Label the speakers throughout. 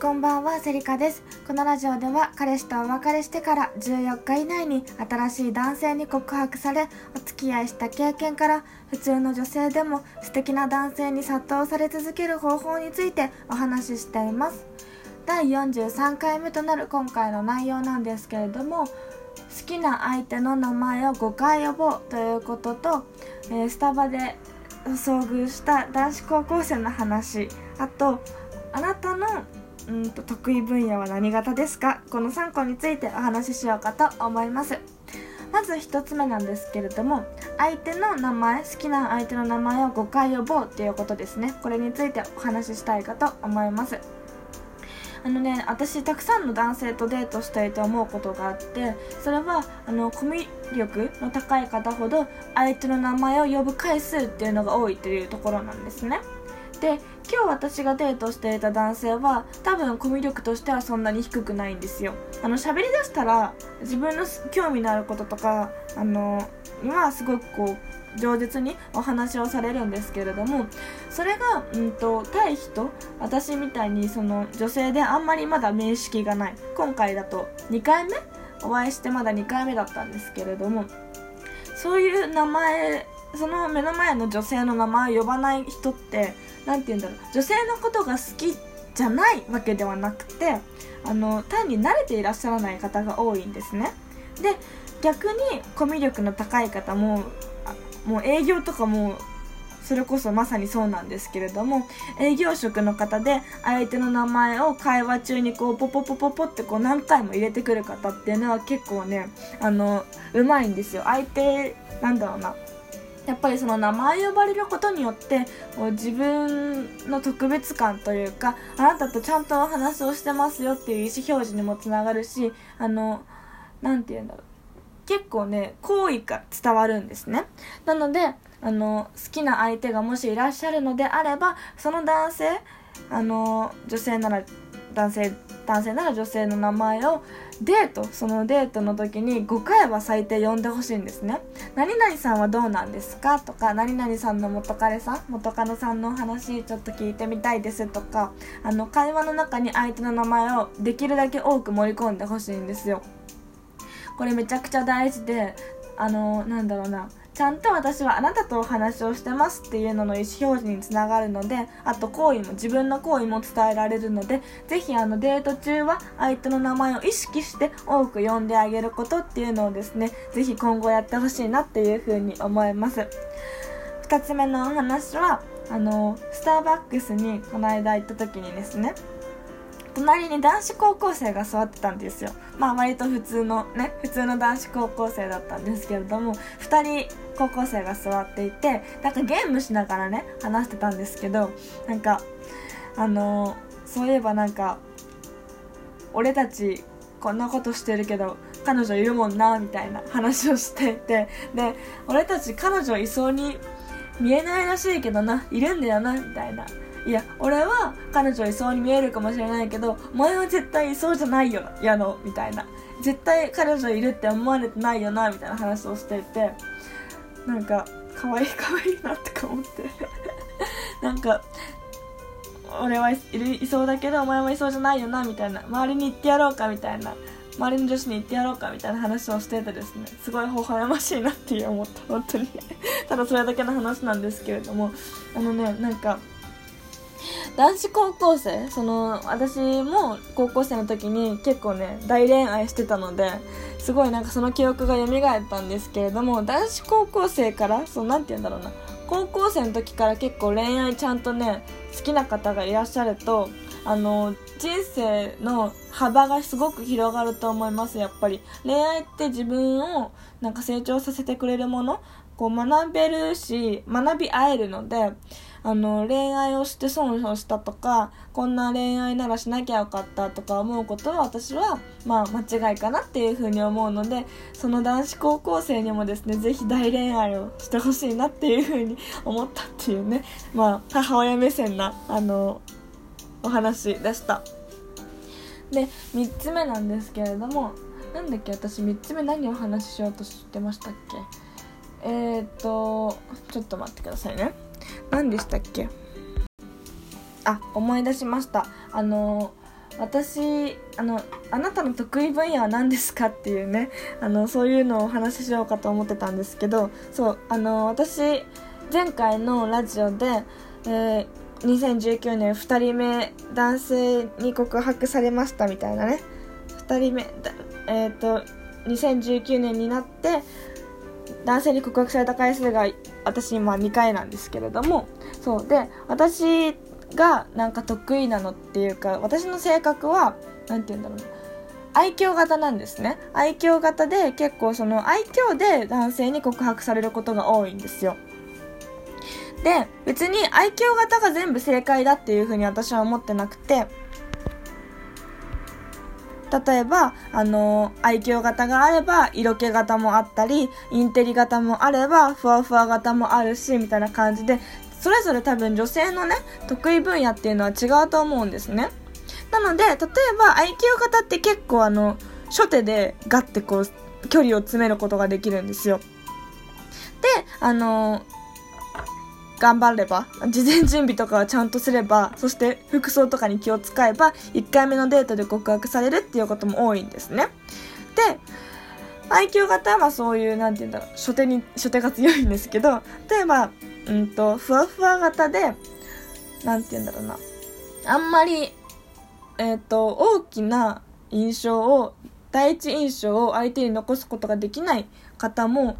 Speaker 1: こんばんは、セリカです。このラジオでは彼氏とお別れしてから14日以内に新しい男性に告白され、お付き合いした経験から普通の女性でも素敵な男性に殺到され続ける方法についてお話ししています。第43回目となる今回の内容なんですけれども、好きな相手の名前を5回呼ぼうということと、えースタバで遭遇した男子高校生の話あとあなたのうんと得意分野は何型ですか？この3個についてお話ししようかと思います。まず1つ目なんですけれども相手の名前好きな相手の名前を5回呼ぼうっていうことですね。これについてお話ししたいかと思います。あのね私たくさんの男性とデートしていて思うことがあってそれはあのコミュ力の高い方ほど相手の名前を呼ぶ回数っていうのが多いというところなんですね。で今日私がデートしていた男性は多分コミュ力としてはそんなに低くないんですよ。あの喋りだしたら自分の興味のあることとかあのにはすごくこう饒舌にお話をされるんですけれどもそれが、うんと、対人私みたいにその女性であんまりまだ面識がない。今回だと2回目？お会いしてまだ2回目だったんですけれどもそういう名前その目の前の女性の名前を呼ばない人って何て言うんだろう。女性のことが好きじゃないわけではなくてあの単に慣れていらっしゃらない方が多いんですね。で逆にコミュ力の高い方ももう営業とかもそれこそまさにそうなんですけれども営業職の方で相手の名前を会話中にこうポポポポポってこう何回も入れてくる方っていうのは結構ねあのうまいんですよ。相手なんだろうな。やっぱりその名前呼ばれることによってこう自分の特別感というかあなたとちゃんとお話をしてますよっていう意思表示にもつながるしあの何て言うんだろう。結構ね好意が伝わるんですね。なのであの好きな相手がもしいらっしゃるのであればその男性あの女性なら男性男性なら女性の名前をデートそのデートの時に5回は最低呼んでほしいんですね。何々さんはどうなんですか？とか何々さんの元彼さん元カノさんのお話ちょっと聞いてみたいですとかあの会話の中に相手の名前をできるだけ多く盛り込んでほしいんですよ。これめちゃくちゃ大事であのなんだろうな。ちゃんと私はあなたとお話をしてますっていうのの意思表示につながるのであと行為も自分の行為も伝えられるのでぜひあのデート中は相手の名前を意識して多く呼んであげることっていうのをですねぜひ今後やってほしいなっていうふうに思います。2つ目のお話はあのスターバックスにこの間行った時にですね隣に男子高校生が座ってたんですよ。まあ割と普通のね普通の男子高校生だったんですけれども2人高校生が座っていてなんかゲームしながらね話してたんですけどなんかあのそういえばなんか俺たちこんなことしてるけど彼女いるもんなみたいな話をしていてで俺たち彼女いそうに見えないらしいけどないるんだよなみたいないや俺は彼女いそうに見えるかもしれないけどお前は絶対いそうじゃないよやのみたいな。絶対彼女いるって思われてないよなみたいな話をしていてなんか可愛い可愛いなってか思って。なんか俺はいるいそうだけどお前はいそうじゃないよなみたいな。周りに言ってやろうかみたいな。周りの女子に言ってやろうかみたいな話をしててですね。すごい微笑ましいなって思った本当に。ただそれだけの話なんですけれども。あのねなんか男子高校生？その私も高校生の時に結構ね大恋愛してたのですごいなんかその記憶が蘇ったんですけれども男子高校生からそうなんて言うんだろうな。高校生の時から結構恋愛ちゃんとね好きな方がいらっしゃるとあの人生の幅がすごく広がると思いますやっぱり。恋愛って自分をなんか成長させてくれるものこう学べるし学び合えるのであの恋愛をして損をしたとかこんな恋愛ならしなきゃよかったとか思うことは私はまあ間違いかなっていうふうに思うのでその男子高校生にもですねぜひ大恋愛をしてほしいなっていうふうに 思ったっていうねまあ母親目線なあのお話でした。で3つ目なんですけれどもなんだっけ私3つ目何をお話ししようとしてましたっけ？えー、っとちょっと待ってくださいね。何でしたっけ？あ思い出しました。あの私あのあなたの得意分野は何ですかっていうねあのそういうのをお話ししようかと思ってたんですけどそうあの私前回のラジオで、えー、2019年2人目男性に告白されましたみたいなね。2人目えっ、ー、と2019年になって男性に告白された回数が私今2回なんですけれどもそうで私がなんか得意なのっていうか私の性格は何て言うんだろうな。愛嬌型なんですね。愛嬌型で結構その愛嬌で男性に告白されることが多いんですよ。で別に愛嬌型が全部正解だっていうふうに私は思ってなくて例えば、あの愛嬌型があれば、色気型もあったり、インテリ型もあれば、ふわふわ型もあるし、みたいな感じで、それぞれ多分女性のね、得意分野っていうのは違うと思うんですね。なので、例えば愛嬌型って結構あの、初手でガッてこう、距離を詰めることができるんですよ。で、あの頑張れば、事前準備とかはちゃんとすれば、そして服装とかに気を使えば、1回目のデートで告白されるっていうことも多いんですね。で、愛嬌型はそういう、なんて言うんだろう、初手に、初手が強いんですけど、例えば、うんと、ふわふわ型で、なんて言うんだろうな、あんまり、えっ、ー、と、大きな印象を、第一印象を相手に残すことができない方も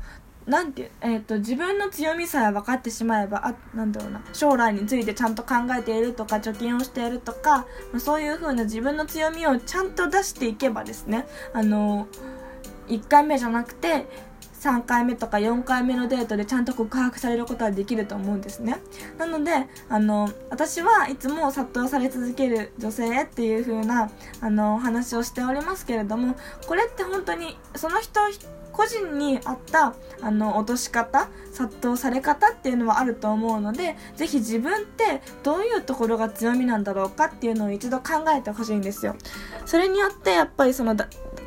Speaker 1: なんてえーと、自分の強みさえ分かってしまえばあなんだろうな将来についてちゃんと考えているとか貯金をしているとか、そういう風な自分の強みをちゃんと出していけばですねあの1回目じゃなくて3回目とか4回目のデートでちゃんと告白されることはできると思うんですね。なのであの私はいつも殺到され続ける女性っていう風なあの話をしておりますけれどもこれって本当にその人個人に合ったあの落とし方殺到され方っていうのはあると思うのでぜひ自分ってどういうところが強みなんだろうかっていうのを一度考えてほしいんですよ。それによってやっぱりその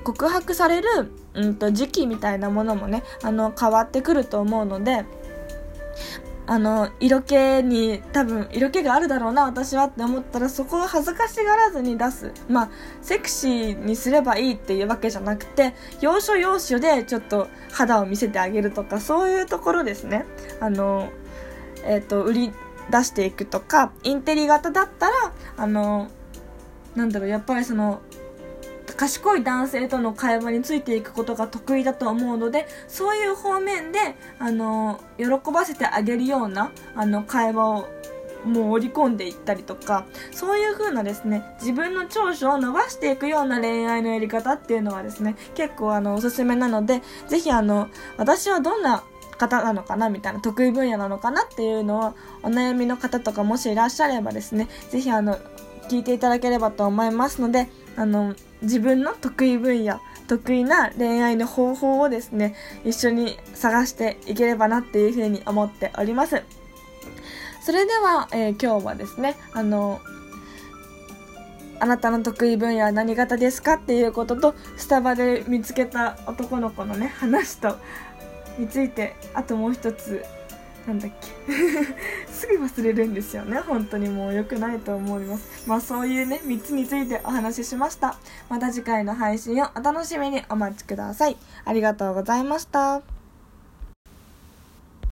Speaker 1: 告白される、うんと、時期みたいなものもねあの変わってくると思うのであの、色気に、多分、色気があるだろうな、私はって思ったら、そこを恥ずかしがらずに出す。まあ、セクシーにすればいいっていうわけじゃなくて、要所要所でちょっと肌を見せてあげるとか、そういうところですね。あの、えっ、ー、と、売り出していくとか、インテリ型だったら、あの、なんだろう、やっぱりその、賢い男性との会話についていくことが得意だと思うのでそういう方面であの喜ばせてあげるようなあの会話をもう織り込んでいったりとかそういう風なですね自分の長所を伸ばしていくような恋愛のやり方っていうのはですね結構あのおすすめなのでぜひあの私はどんな方なのかなみたいな得意分野なのかなっていうのをお悩みの方とかもしいらっしゃればですねぜひあの聞いていただければと思いますのであの自分の得意分野得意な恋愛の方法をですね一緒に探していければなっていうふうに思っております。それでは、えー、今日はですねあのあなたの得意分野は何型ですかっていうこととスタバで見つけた男の子のね話とについてあともう一つなんだっけ。すぐ忘れるんですよね。本当にもう良くないと思います。まあそういうね3つについてお話ししました。また次回の配信をお楽しみにお待ちください。ありがとうございました。